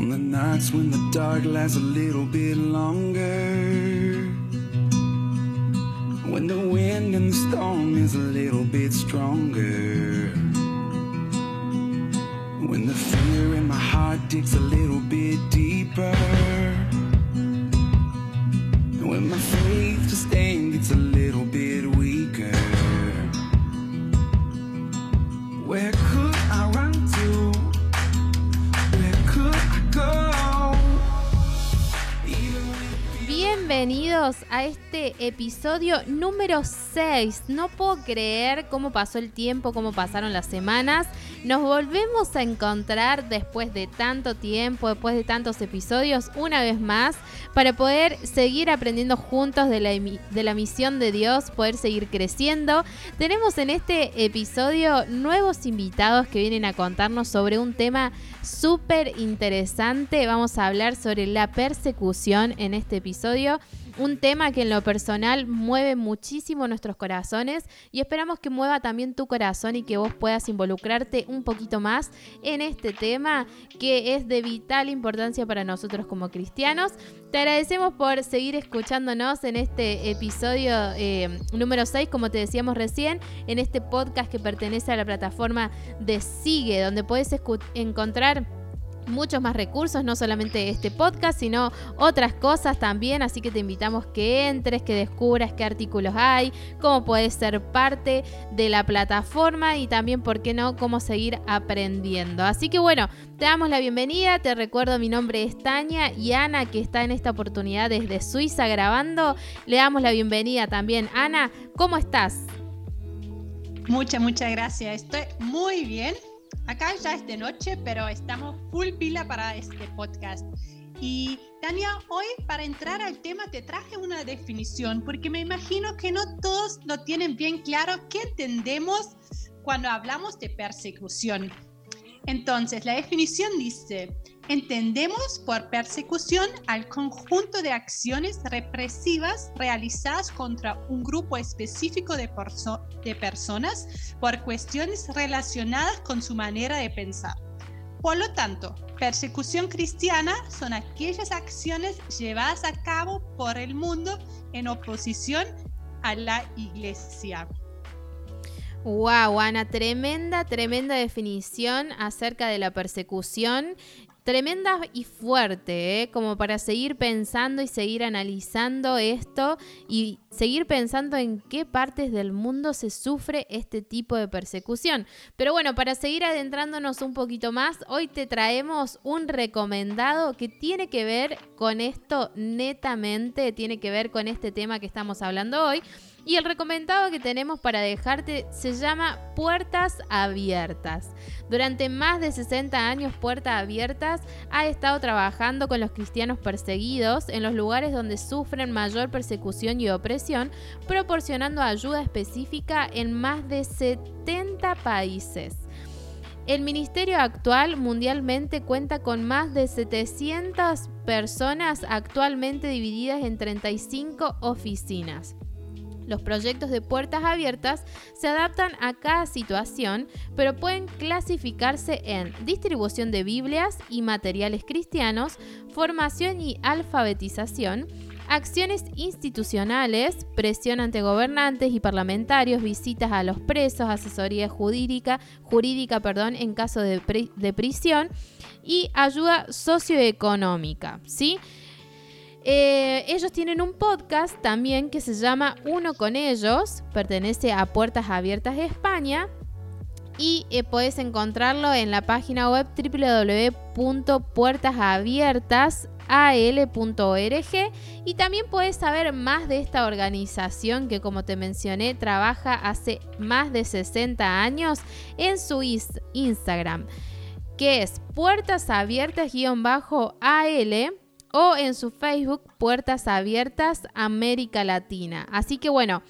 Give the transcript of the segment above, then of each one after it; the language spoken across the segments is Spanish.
On the nights when the dark lasts a little bit longer. When the wind and the storm is a little bit stronger. When the fear in my heart digs a little bit deeper. When my faith just stand Bienvenidos a este episodio número 6. No puedo creer cómo pasó el tiempo, cómo pasaron las semanas. Nos volvemos a encontrar después de tanto tiempo, después de tantos episodios, una vez más, para poder seguir aprendiendo juntos de la, de la misión de Dios, poder seguir creciendo. Tenemos en este episodio nuevos invitados que vienen a contarnos sobre un tema súper interesante. Vamos a hablar sobre la persecución en este episodio. Un tema que en lo personal mueve muchísimo nuestros corazones y esperamos que mueva también tu corazón y que vos puedas involucrarte un poquito más en este tema que es de vital importancia para nosotros como cristianos. Te agradecemos por seguir escuchándonos en este episodio eh, número 6, como te decíamos recién, en este podcast que pertenece a la plataforma de Sigue, donde puedes encontrar muchos más recursos, no solamente este podcast, sino otras cosas también, así que te invitamos que entres, que descubras qué artículos hay, cómo puedes ser parte de la plataforma y también, ¿por qué no?, cómo seguir aprendiendo. Así que bueno, te damos la bienvenida, te recuerdo mi nombre es Tania y Ana, que está en esta oportunidad desde Suiza grabando, le damos la bienvenida también. Ana, ¿cómo estás? Muchas, muchas gracias. Estoy muy bien. Acá ya es de noche, pero estamos full pila para este podcast. Y Tania, hoy para entrar al tema te traje una definición, porque me imagino que no todos lo tienen bien claro qué entendemos cuando hablamos de persecución. Entonces, la definición dice, entendemos por persecución al conjunto de acciones represivas realizadas contra un grupo específico de, perso- de personas por cuestiones relacionadas con su manera de pensar. Por lo tanto, persecución cristiana son aquellas acciones llevadas a cabo por el mundo en oposición a la iglesia. Wow, Ana, tremenda, tremenda definición acerca de la persecución. Tremenda y fuerte, ¿eh? como para seguir pensando y seguir analizando esto y seguir pensando en qué partes del mundo se sufre este tipo de persecución. Pero bueno, para seguir adentrándonos un poquito más, hoy te traemos un recomendado que tiene que ver con esto netamente, tiene que ver con este tema que estamos hablando hoy. Y el recomendado que tenemos para dejarte se llama Puertas Abiertas. Durante más de 60 años, Puertas Abiertas ha estado trabajando con los cristianos perseguidos en los lugares donde sufren mayor persecución y opresión, proporcionando ayuda específica en más de 70 países. El ministerio actual mundialmente cuenta con más de 700 personas actualmente divididas en 35 oficinas. Los proyectos de puertas abiertas se adaptan a cada situación, pero pueden clasificarse en distribución de Biblias y materiales cristianos, formación y alfabetización, acciones institucionales, presión ante gobernantes y parlamentarios, visitas a los presos, asesoría jurídica, jurídica perdón, en caso de, de prisión y ayuda socioeconómica, ¿sí? Eh, ellos tienen un podcast también que se llama Uno con ellos, pertenece a Puertas Abiertas de España y eh, puedes encontrarlo en la página web www.puertasabiertas.al.org y también puedes saber más de esta organización que como te mencioné trabaja hace más de 60 años en su Instagram que es Puertas Abiertas-AL o en su Facebook Puertas Abiertas América Latina. Así que bueno,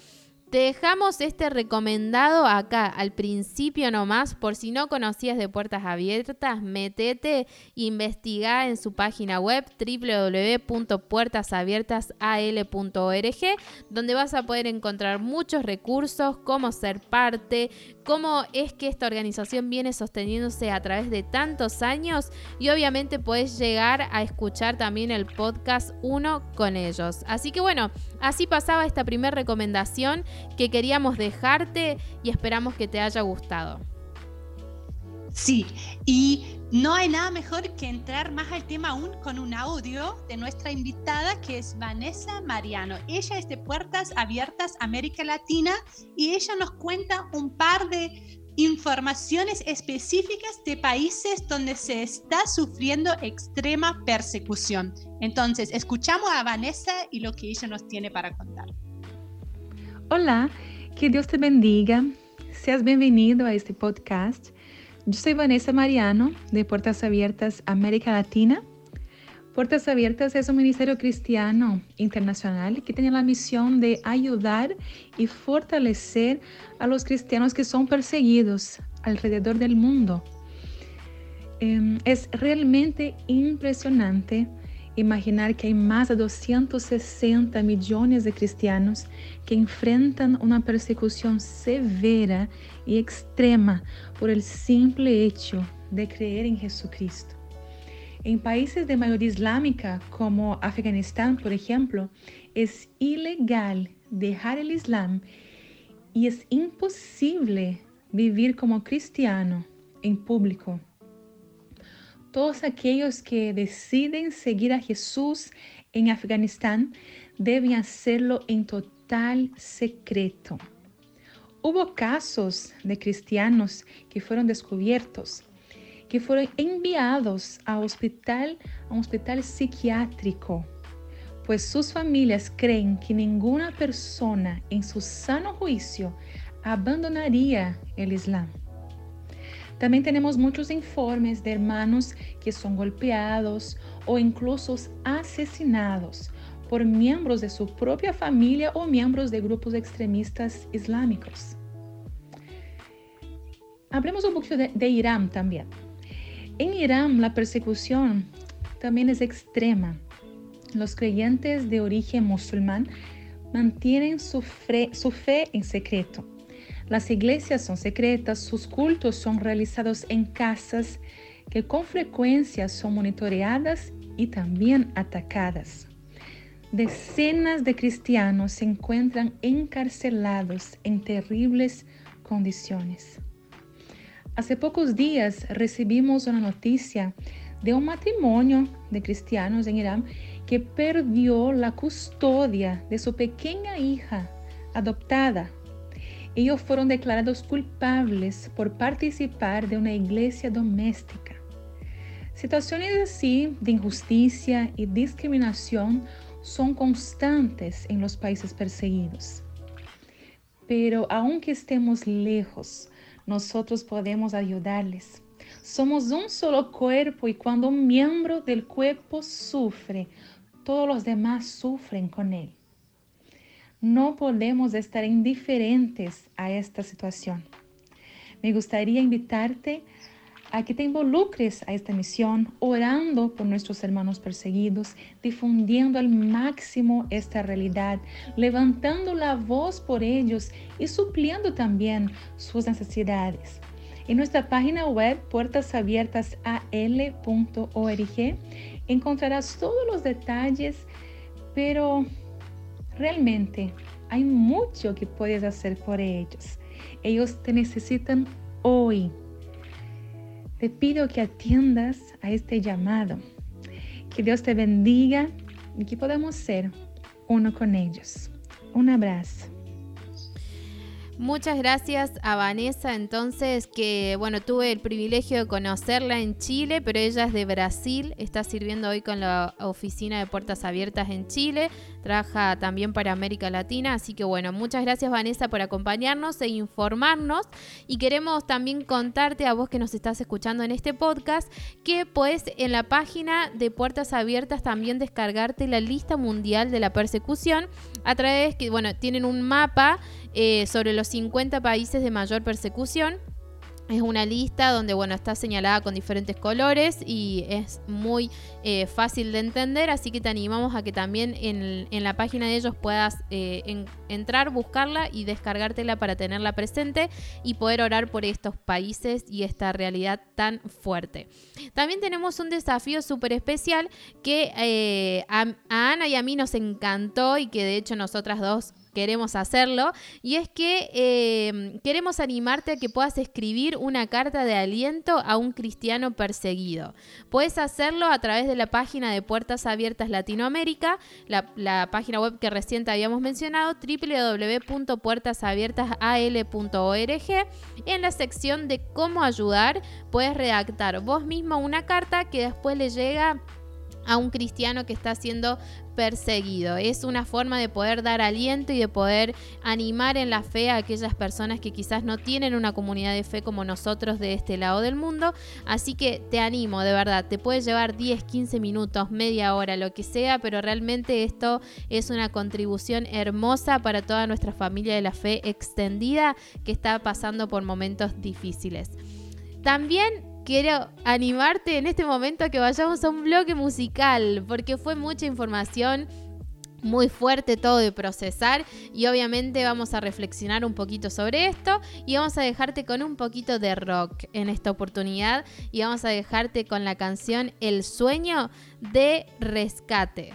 Te dejamos este recomendado acá al principio nomás, por si no conocías de Puertas Abiertas, metete, investiga en su página web www.puertasabiertasal.org, donde vas a poder encontrar muchos recursos, cómo ser parte, cómo es que esta organización viene sosteniéndose a través de tantos años y obviamente puedes llegar a escuchar también el podcast uno con ellos. Así que bueno, así pasaba esta primera recomendación que queríamos dejarte y esperamos que te haya gustado. Sí, y no hay nada mejor que entrar más al tema aún con un audio de nuestra invitada que es Vanessa Mariano. Ella es de Puertas Abiertas América Latina y ella nos cuenta un par de informaciones específicas de países donde se está sufriendo extrema persecución. Entonces, escuchamos a Vanessa y lo que ella nos tiene para contar. Hola, que Dios te bendiga. Seas bienvenido a este podcast. Yo soy Vanessa Mariano de Puertas Abiertas América Latina. Puertas Abiertas es un ministerio cristiano internacional que tiene la misión de ayudar y fortalecer a los cristianos que son perseguidos alrededor del mundo. Em, es realmente impresionante imaginar que hay más de 260 millones de cristianos que enfrentan una persecución severa y extrema por el simple hecho de creer en Jesucristo. En países de mayoría islámica como Afganistán, por ejemplo, es ilegal dejar el Islam y es imposible vivir como cristiano en público todos aquellos que deciden seguir a Jesús en Afganistán deben hacerlo en total secreto. Hubo casos de cristianos que fueron descubiertos, que fueron enviados a, hospital, a un hospital psiquiátrico, pues sus familias creen que ninguna persona en su sano juicio abandonaría el Islam. También tenemos muchos informes de hermanos que son golpeados o incluso asesinados por miembros de su propia familia o miembros de grupos extremistas islámicos. Hablemos un poquito de, Irán también. En Irán la persecución también es extrema. Los creyentes de origen musulmán mantienen su fe en secreto las iglesias son secretas, sus cultos son realizados en casas que con frecuencia son monitoreadas y también atacadas. Decenas de cristianos se encuentran encarcelados en terribles condiciones. Hace pocos días recibimos una noticia de un matrimonio de cristianos en Irán que perdió la custodia de su pequeña hija adoptada ellos fueron declarados culpables por participar de una iglesia doméstica. Situaciones así de injusticia y discriminación son constantes en los países perseguidos. Pero aunque estemos lejos, nosotros podemos ayudarles. Somos un solo cuerpo y cuando un miembro del cuerpo sufre, todos los demás sufren con él. No podemos estar indiferentes a esta situación. Me gustaría invitarte a que te involucres a esta misión orando por nuestros hermanos perseguidos, difundiendo al máximo esta realidad, levantando la voz por ellos y supliendo también sus necesidades. En nuestra página web puertasabiertasal.org encontrarás todos los detalles, pero Realmente hay mucho que puedes hacer por ellos. Ellos te necesitan hoy. Te pido que atiendas a este llamado. Que Dios te bendiga y que podamos ser uno con ellos. Un abrazo. Muchas gracias a Vanessa, entonces, que bueno, tuve el privilegio de conocerla en Chile, pero ella es de Brasil, está sirviendo hoy con la oficina de puertas abiertas en Chile, trabaja también para América Latina, así que bueno, muchas gracias Vanessa por acompañarnos e informarnos. Y queremos también contarte a vos que nos estás escuchando en este podcast que puedes en la página de puertas abiertas también descargarte la lista mundial de la persecución a través que, bueno, tienen un mapa eh, sobre los 50 países de mayor persecución. Es una lista donde, bueno, está señalada con diferentes colores y es muy eh, fácil de entender, así que te animamos a que también en, la página de ellos puedas eh, entrar, buscarla y descargártela para tenerla presente y poder orar por estos países y esta realidad tan fuerte. También tenemos un desafío súper especial que a Ana y a mí nos encantó y que de hecho nosotras dos queremos hacerlo, y es que em, queremos animarte a que puedas escribir una carta de aliento a un cristiano perseguido. Puedes hacerlo a través de la página de Puertas Abiertas Latinoamérica, la, página web que recién habíamos mencionado, www.puertasabiertasal.org. En la sección de cómo ayudar, puedes redactar vos mismo una carta que después le llega a un cristiano que está siendo perseguido. Es una forma de poder dar aliento y de poder animar en la fe a aquellas personas que quizás no tienen una comunidad de fe como nosotros de este lado del mundo. Así que te animo, de verdad, te puede llevar 10, 15 minutos, media hora, lo que sea, pero realmente esto es una contribución hermosa para toda nuestra familia de la fe extendida que está pasando por momentos difíciles. También quiero animarte en este momento a que vayamos a un bloque musical, porque fue mucha información muy fuerte todo de procesar y obviamente vamos a reflexionar un poquito sobre esto y vamos a dejarte con un poquito de rock en esta oportunidad y vamos a dejarte con la canción El sueño de rescate.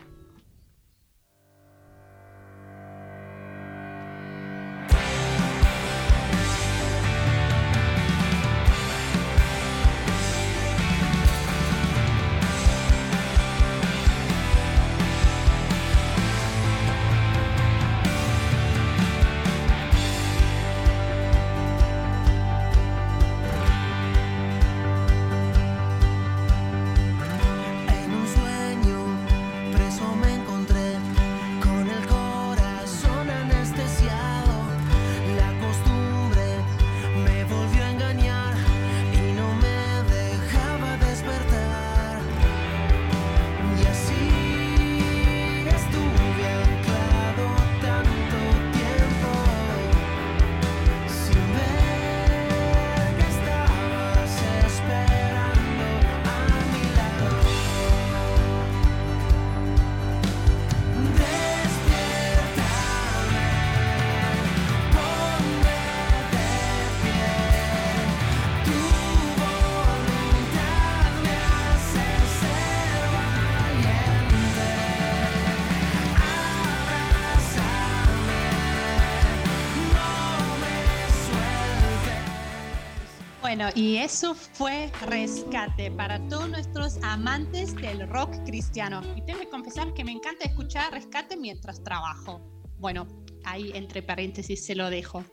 Bueno, y eso fue rescate para todos nuestros amantes del rock cristiano. Y tengo que confesar que me encanta escuchar rescate mientras trabajo. Bueno, ahí entre paréntesis se lo dejo.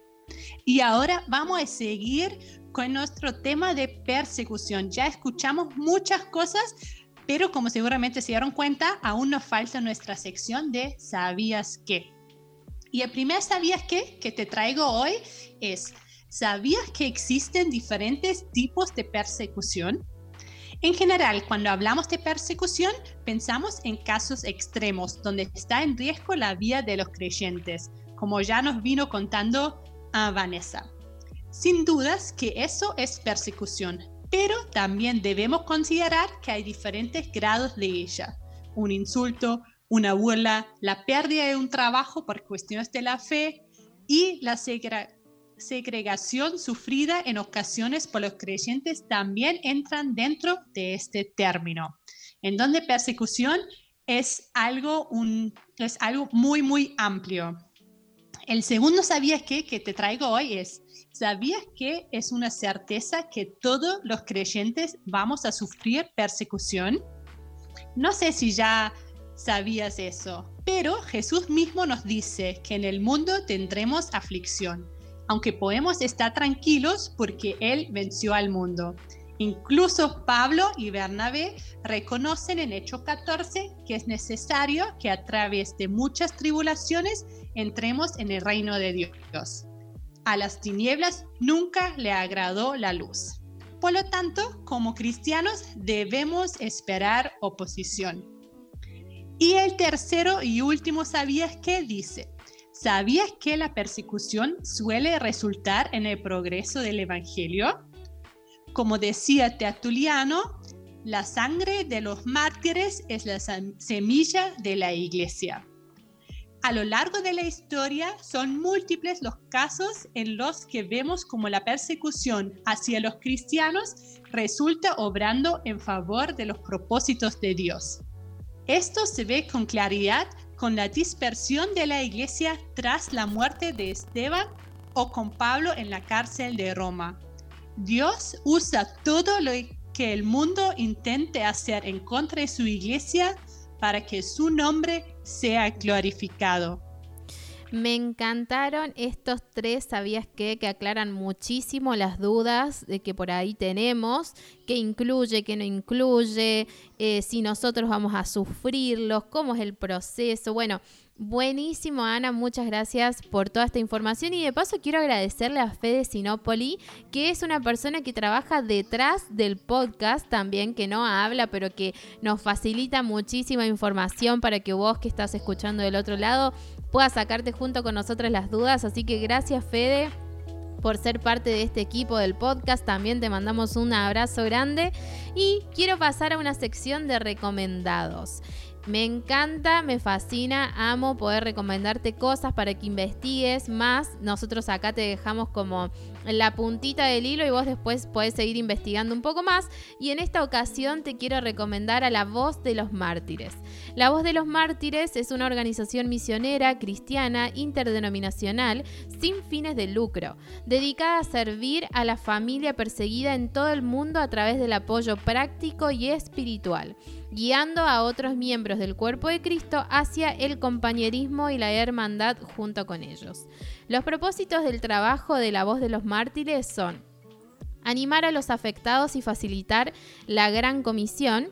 Y ahora vamos a seguir con nuestro tema de persecución. Ya escuchamos muchas cosas, pero como seguramente se dieron cuenta, aún nos falta nuestra sección de ¿sabías qué? Y el primer ¿sabías qué? que te traigo hoy es ¿Sabías que existen diferentes tipos de persecución? En general, cuando hablamos de persecución, pensamos en casos extremos donde está en riesgo la vida de los creyentes, como ya nos vino contando a Vanessa. Sin dudas que eso es persecución, pero también debemos considerar que hay diferentes grados de ella. Un insulto, una burla, la pérdida de un trabajo por cuestiones de la fe y la segregación sufrida en ocasiones por los creyentes también entran dentro de este término, en donde persecución es algo, un, es algo muy, muy amplio. El segundo sabías que que te traigo hoy es, ¿sabías que es una certeza que todos los creyentes vamos a sufrir persecución? No sé si ya sabías eso, pero Jesús mismo nos dice que en el mundo tendremos aflicción aunque podemos estar tranquilos porque Él venció al mundo. Incluso Pablo y Bernabé reconocen en Hecho 14 que es necesario que a través de muchas tribulaciones entremos en el reino de Dios. A las tinieblas nunca le agradó la luz. Por lo tanto, como cristianos debemos esperar oposición. Y el tercero y último sabías que dice, ¿Sabías que la persecución suele resultar en el progreso del Evangelio? Como decía Tertuliano, la sangre de los mártires es la semilla de la iglesia. A lo largo de la historia son múltiples los casos en los que vemos como la persecución hacia los cristianos resulta obrando en favor de los propósitos de Dios. Esto se ve con claridad con la dispersión de la iglesia tras la muerte de Esteban o con Pablo en la cárcel de Roma. Dios usa todo lo que el mundo intente hacer en contra de su iglesia para que su nombre sea glorificado. Me encantaron estos tres, ¿sabías qué? Que aclaran muchísimo las dudas de que por ahí tenemos, qué incluye, qué no incluye, eh, si nosotros vamos a sufrirlos, cómo es el proceso. Bueno, Buenísimo, Ana. Muchas gracias por toda esta información. Y de paso quiero agradecerle a Fede Sinopoli, que es una persona que trabaja detrás del podcast también, que no habla, pero que nos facilita muchísima información para que vos que estás escuchando del otro lado puedas sacarte junto con nosotros las dudas. Así que gracias, Fede por ser parte de este equipo del podcast. También te mandamos un abrazo grande y quiero pasar a una sección de recomendados. Me encanta, me fascina, amo poder recomendarte cosas para que investigues más. Nosotros acá te dejamos como la puntita del hilo y vos después podés seguir investigando un poco más. Y en esta ocasión te quiero recomendar a La Voz de los Mártires. La Voz de los Mártires es una organización misionera, cristiana, interdenominacional, sin fines de lucro, dedicada a servir a la familia perseguida en todo el mundo a través del apoyo práctico y espiritual guiando a otros miembros del cuerpo de Cristo hacia el compañerismo y la hermandad junto con ellos. Los propósitos del trabajo de la voz de los mártires son animar a los afectados y facilitar la gran comisión,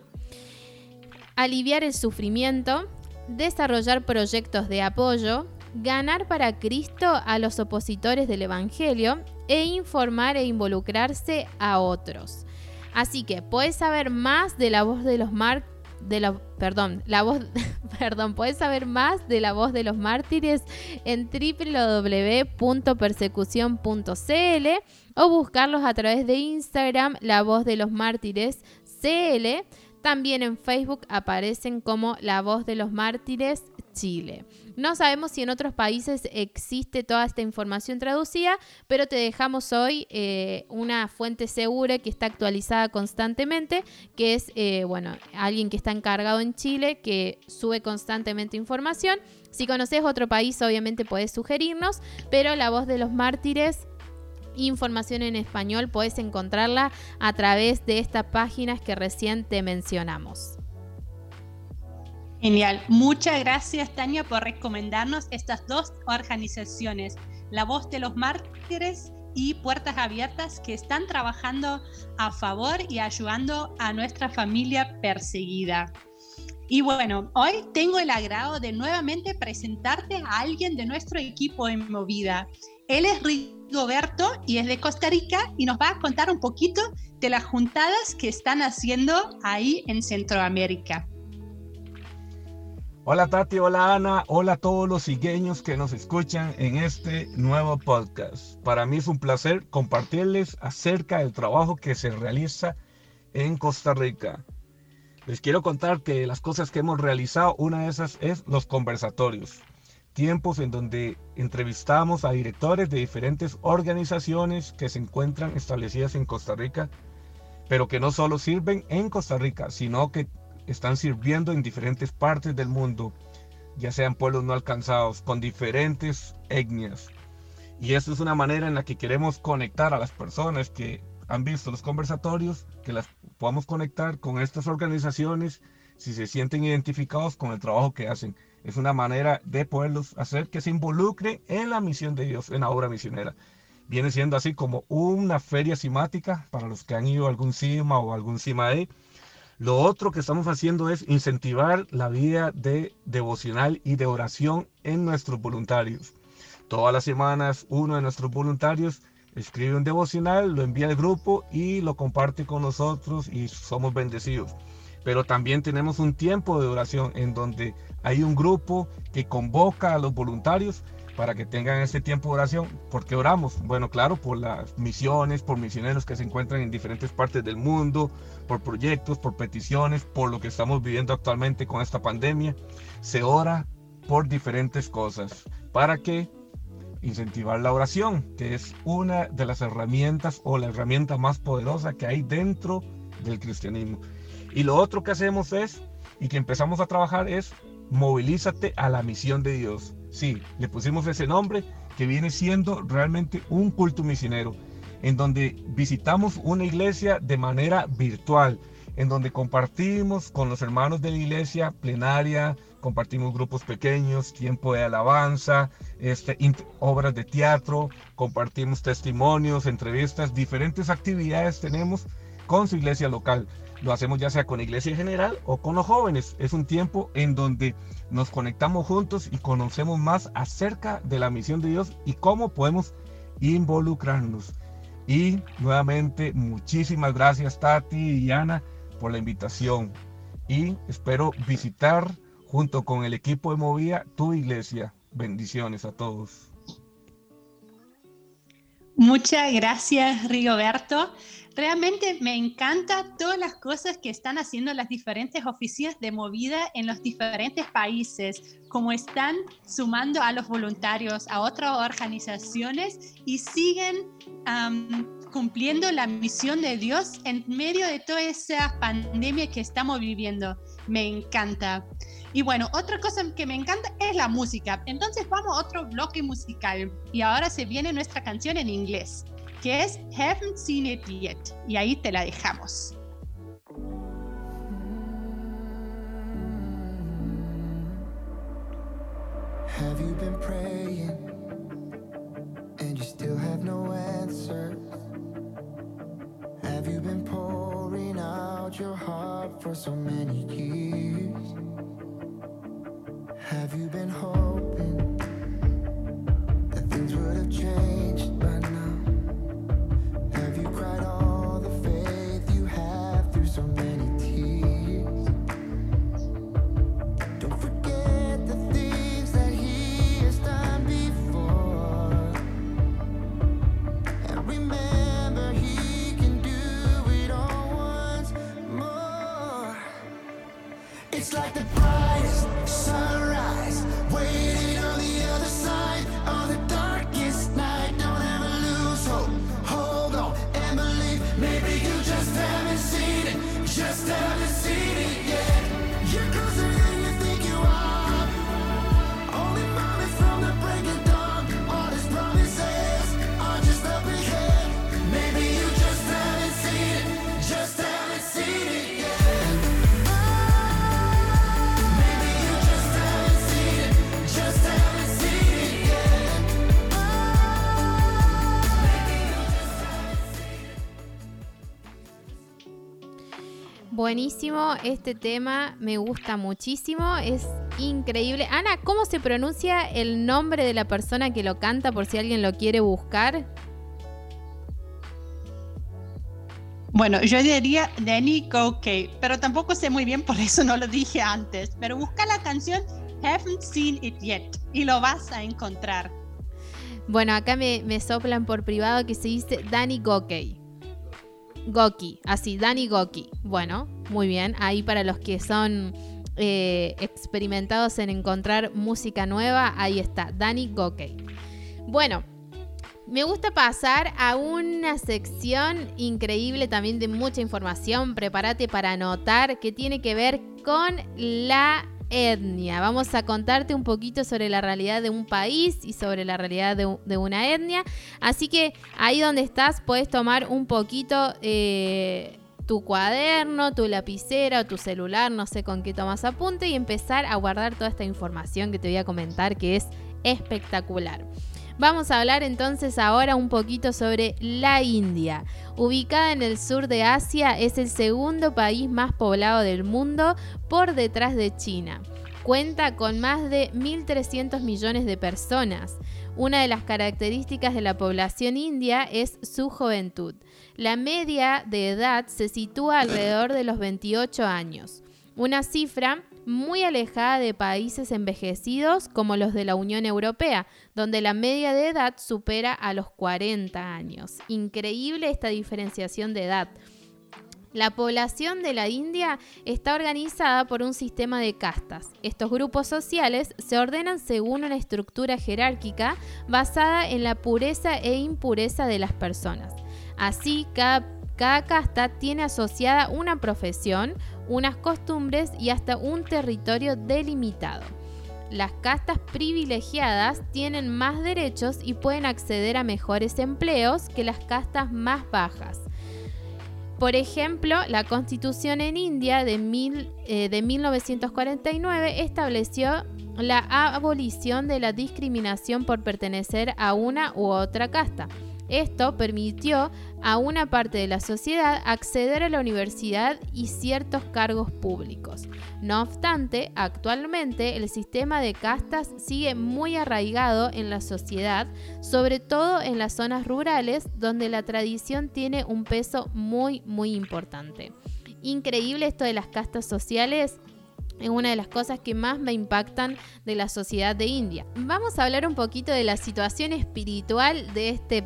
aliviar el sufrimiento, desarrollar proyectos de apoyo, ganar para Cristo a los opositores del Evangelio e informar e involucrarse a otros. Así que puedes saber más de la voz de los mártires de la, perdón, la voz, perdón, puedes saber más de la voz de los mártires en www.persecución.cl o buscarlos a través de Instagram, la voz de los mártires CL. También en Facebook aparecen como La Voz de los Mártires Chile. No sabemos si en otros países existe toda esta información traducida, pero te dejamos hoy eh, una fuente segura que está actualizada constantemente, que es, eh, bueno, alguien que está encargado en Chile, que sube constantemente información. Si conoces otro país, obviamente puedes sugerirnos, pero la voz de los mártires información en español puedes encontrarla a través de estas páginas que recién te mencionamos. Genial. Muchas gracias, Tania, por recomendarnos estas dos organizaciones, La Voz de los Mártires y Puertas Abiertas, que están trabajando a favor y ayudando a nuestra familia perseguida. Y bueno, hoy tengo el agrado de nuevamente presentarte a alguien de nuestro equipo en Movida. Él es Rigoberto y es de Costa Rica y nos va a contar un poquito de las juntadas que están haciendo ahí en Centroamérica. Hola Tati, hola Ana, hola a todos los cigueños que nos escuchan en este nuevo podcast. Para mí es un placer compartirles acerca del trabajo que se realiza en Costa Rica. Les quiero contar que las cosas que hemos realizado, una de esas es los conversatorios. Tiempos en donde entrevistamos a directores de diferentes organizaciones que se encuentran establecidas en Costa Rica, pero que no solo sirven en Costa Rica, sino que están sirviendo en diferentes partes del mundo, ya sean pueblos no alcanzados, con diferentes etnias. Y eso es una manera en la que queremos conectar a las personas que han visto los conversatorios, que las podamos conectar con estas organizaciones si se sienten identificados con el trabajo que hacen. Es una manera de poderlos hacer que se involucren en la misión de Dios, en la obra misionera. Viene siendo así como una feria simática para los que han ido a algún CIMA o algún CIMAE lo otro que estamos haciendo es incentivar la vida de devocional y de oración en nuestros voluntarios. Todas las semanas uno de nuestros voluntarios escribe un devocional, lo envía al grupo y lo comparte con nosotros y somos bendecidos. Pero también tenemos un tiempo de oración en donde hay un grupo que convoca a los voluntarios para que tengan este tiempo de oración. ¿Por qué oramos? Bueno, claro, por las misiones, por misioneros que se encuentran en diferentes partes del mundo, por proyectos, por peticiones, por lo que estamos viviendo actualmente con esta pandemia. Se ora por diferentes cosas. ¿Para qué? Incentivar la oración, que es una de las herramientas o la herramienta más poderosa que hay dentro del cristianismo. Y lo otro que hacemos es, y que empezamos a trabajar es, movilízate a la misión de Dios. Sí, le pusimos ese nombre que viene siendo realmente un culto misionero, en donde visitamos una iglesia de manera virtual, en donde compartimos con los hermanos de la iglesia plenaria, compartimos grupos pequeños, tiempo de alabanza, este, obras de teatro, compartimos testimonios, entrevistas, diferentes actividades tenemos con su iglesia local. Lo hacemos ya sea con la iglesia en general o con los jóvenes. Es un tiempo en donde nos conectamos juntos y conocemos más acerca de la misión de Dios y cómo podemos involucrarnos. Y nuevamente, muchísimas gracias Tati y Ana por la invitación. Y espero visitar junto con el equipo de Movía tu iglesia. Bendiciones a todos. Muchas gracias, Rigoberto. Realmente me encanta todas las cosas que están haciendo las diferentes oficinas de movida en los diferentes países, como están sumando a los voluntarios, a otras organizaciones y siguen cumpliendo la misión de Dios en medio de toda esa pandemia que estamos viviendo. Me encanta. Y bueno, otra cosa que me encanta es la música. Entonces vamos a otro bloque musical. Y ahora se viene nuestra canción en inglés que es Haven't Seen It Yet. Y ahí te la dejamos. Have you been praying and you still have no answers? Have you been pouring out your heart for so many buenísimo este tema, me gusta muchísimo, es increíble. Ana, ¿cómo se pronuncia el nombre de la persona que lo canta por si alguien lo quiere buscar? Bueno, yo diría Danny Gokey, pero tampoco sé muy bien, por eso no lo dije antes. Pero busca la canción Haven't Seen It Yet y lo vas a encontrar. Bueno, acá me, me soplan por privado que se dice Danny Gokey. Goki, así, Danny Goki. Bueno, muy bien. Ahí para los que son eh, experimentados en encontrar música nueva, ahí está, Danny Goki. Bueno, me gusta pasar a una sección increíble también de mucha información. Prepárate para anotar que tiene que ver con la etnia. Vamos a contarte un poquito sobre la realidad de un país y sobre la realidad de, una etnia. Así que ahí donde estás puedes tomar un poquito eh, tu cuaderno, tu lapicera o tu celular, no sé con qué tomas apunte y empezar a guardar toda esta información que te voy a comentar que es espectacular. Vamos a hablar entonces ahora un poquito sobre la India. Ubicada en el sur de Asia, es el segundo país más poblado del mundo por detrás de China. Cuenta con más de 1.300 millones de personas. Una de las características de la población india es su juventud. La media de edad se sitúa alrededor de los 28 años, una cifra muy alejada de países envejecidos como los de la Unión Europea, donde la media de edad supera a los 40 años. Increíble esta diferenciación de edad. La población de la India está organizada por un sistema de castas. Estos grupos sociales se ordenan según una estructura jerárquica basada en la pureza e impureza de las personas. Así, cada, casta tiene asociada una profesión, unas costumbres y hasta un territorio delimitado. Las castas privilegiadas tienen más derechos y pueden acceder a mejores empleos que las castas más bajas. Por ejemplo, la constitución en India de, eh, de 1949 estableció la abolición de la discriminación por pertenecer a una u otra casta. Esto permitió a una parte de la sociedad acceder a la universidad y ciertos cargos públicos. No obstante, actualmente el sistema de castas sigue muy arraigado en la sociedad, sobre todo en las zonas rurales donde la tradición tiene un peso muy muy importante. Increíble esto de las castas sociales es una de las cosas que más me impactan de la sociedad de India. Vamos a hablar un poquito de la situación espiritual de este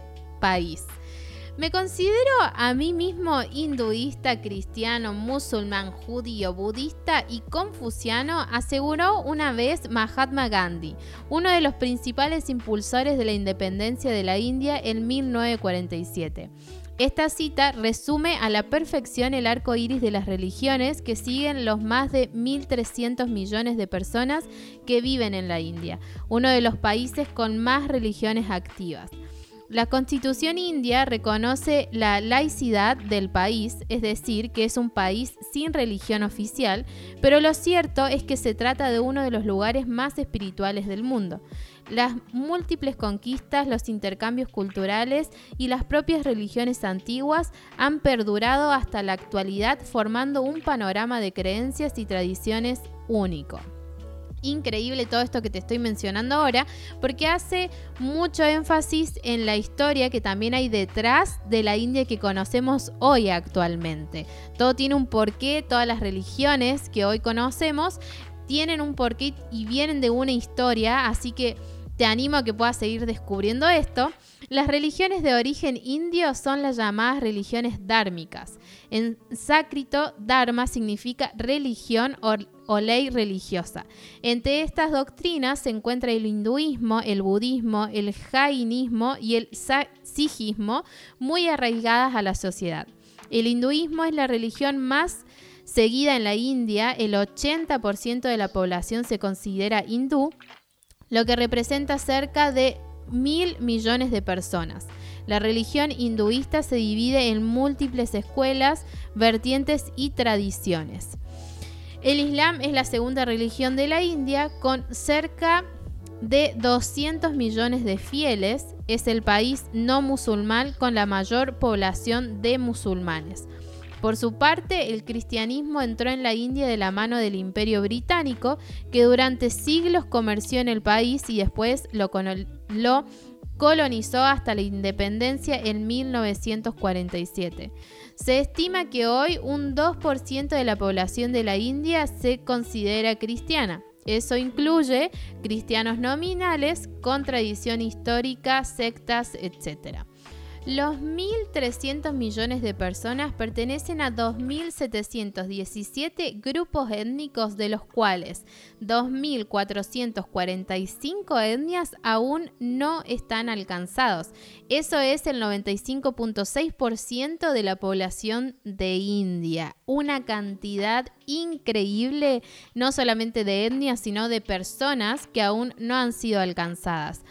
Me considero a mí mismo hinduista, cristiano, musulmán, judío, budista y confuciano, aseguró una vez Mahatma Gandhi, uno de los principales impulsores de la independencia de la India en 1947. Esta cita resume a la perfección el arco iris de las religiones que siguen los más de 1.300 millones de personas que viven en la India, uno de los países con más religiones activas. La constitución india reconoce la laicidad del país, es decir, que es un país sin religión oficial, pero lo cierto es que se trata de uno de los lugares más espirituales del mundo. Las múltiples conquistas, los intercambios culturales y las propias religiones antiguas han perdurado hasta la actualidad formando un panorama de creencias y tradiciones único increíble todo esto que te estoy mencionando ahora, porque hace mucho énfasis en la historia que también hay detrás de la India que conocemos hoy actualmente. Todo tiene un porqué, todas las religiones que hoy conocemos tienen un porqué y vienen de una historia, así que te animo a que puedas seguir descubriendo esto. Las religiones de origen indio son las llamadas religiones dármicas. En sánscrito, dharma significa religión o, ley religiosa. Entre estas doctrinas se encuentra el hinduismo, el budismo, el jainismo y el sijismo, muy arraigadas a la sociedad. El hinduismo es la religión más seguida en la India, el 80% de la población se considera hindú lo que representa cerca de mil millones de personas. La religión hinduista se divide en múltiples escuelas, vertientes y tradiciones. El Islam es la segunda religión de la India con cerca de 200 millones de fieles. Es el país no musulmán con la mayor población de musulmanes. Por su parte, el cristianismo entró en la India de la mano del Imperio Británico, que durante siglos comerció en el país y después lo, colonizó hasta la independencia en 1947. Se estima que hoy un 2% de la población de la India se considera cristiana. Eso incluye cristianos nominales con tradición histórica, sectas, etc. Los 1.300 millones de personas pertenecen a 2.717 grupos étnicos, de los cuales 2.445 etnias aún no están alcanzados. Eso es el 95.6% de la población de India. Una cantidad increíble, no solamente de etnias, sino de personas que aún no han sido alcanzadas.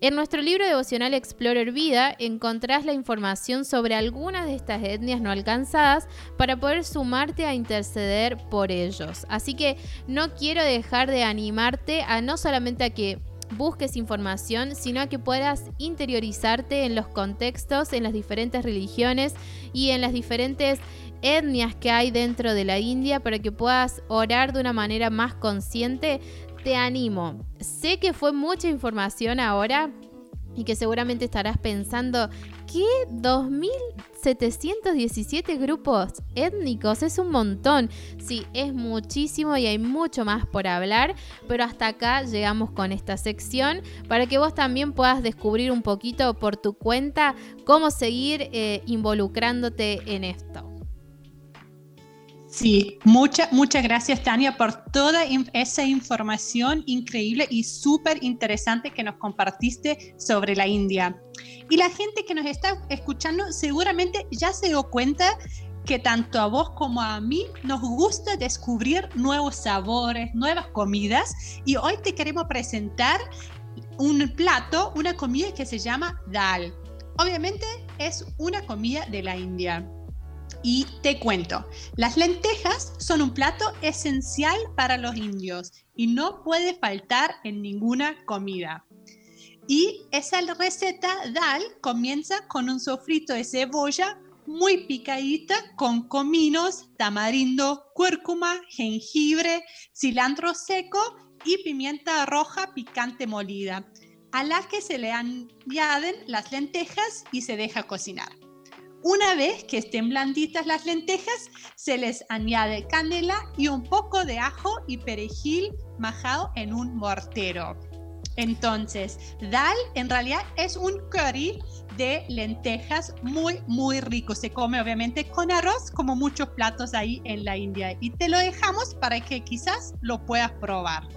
En nuestro libro devocional Explorer Vida encontrás la información sobre algunas de estas etnias no alcanzadas para poder sumarte a interceder por ellos. Así que no quiero dejar de animarte a no solamente a que busques información, sino a que puedas interiorizarte en los contextos, en las diferentes religiones y en las diferentes etnias que hay dentro de la India para que puedas orar de una manera más consciente te animo. Sé que fue mucha información ahora y que seguramente estarás pensando ¿Qué? 2.717 grupos étnicos, es un montón. Sí, es muchísimo y hay mucho más por hablar, pero hasta acá llegamos con esta sección para que vos también puedas descubrir un poquito por tu cuenta cómo seguir eh, involucrándote en esto. Sí, muchas, muchas gracias Tania por toda esa información increíble y súper interesante que nos compartiste sobre la India. Y la gente que nos está escuchando seguramente ya se dio cuenta que tanto a vos como a mí nos gusta descubrir nuevos sabores, nuevas comidas y hoy te queremos presentar un plato, una comida que se llama dal. Obviamente es una comida de la India. Y te cuento, las lentejas son un plato esencial para los indios y no puede faltar en ninguna comida. Y esa receta dal comienza con un sofrito de cebolla muy picadita con cominos, tamarindo, cúrcuma, jengibre, cilantro seco y pimienta roja picante molida, a la que se le añaden las lentejas y se deja cocinar. Una vez que estén blanditas las lentejas, se les añade canela y un poco de ajo y perejil majado en un mortero. Entonces, dal en realidad es un curry de lentejas muy, muy rico. Se come obviamente con arroz, como muchos platos ahí en la India. Y te lo dejamos para que quizás lo puedas probar.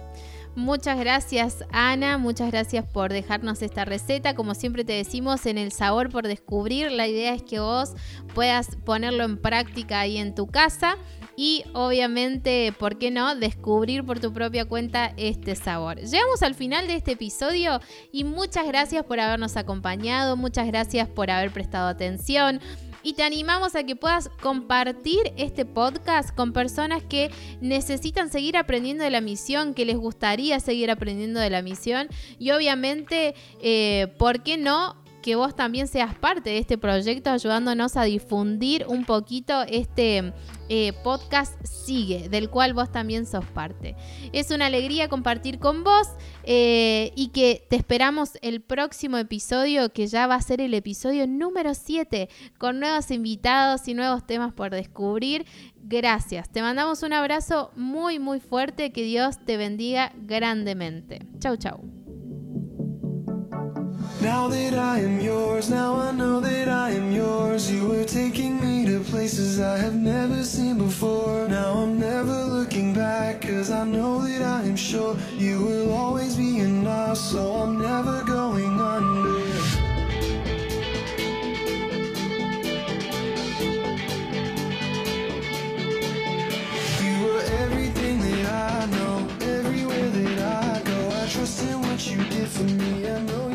Muchas gracias Ana, muchas gracias por dejarnos esta receta. Como siempre te decimos, en el sabor por descubrir, la idea es que vos puedas ponerlo en práctica ahí en tu casa y obviamente, ¿por qué no?, descubrir por tu propia cuenta este sabor. Llegamos al final de este episodio y muchas gracias por habernos acompañado, muchas gracias por haber prestado atención y te animamos a que puedas compartir este podcast con personas que necesitan seguir aprendiendo de la misión, que les gustaría seguir aprendiendo de la misión y obviamente, eh, ¿por qué no? Que vos también seas parte de este proyecto ayudándonos a difundir un poquito este eh, podcast Sigue, del cual vos también sos parte. Es una alegría compartir con vos eh, y que te esperamos el próximo episodio, que ya va a ser el episodio número 7, con nuevos invitados y nuevos temas por descubrir. Gracias, te mandamos un abrazo muy muy fuerte, que Dios te bendiga grandemente. Chau, chau. Now that I am yours, now I know that I am yours. You are taking me to places I have never seen before. Now I'm never looking back, cause I know that I am sure You will always be enough, so I'm never going under. For me, I know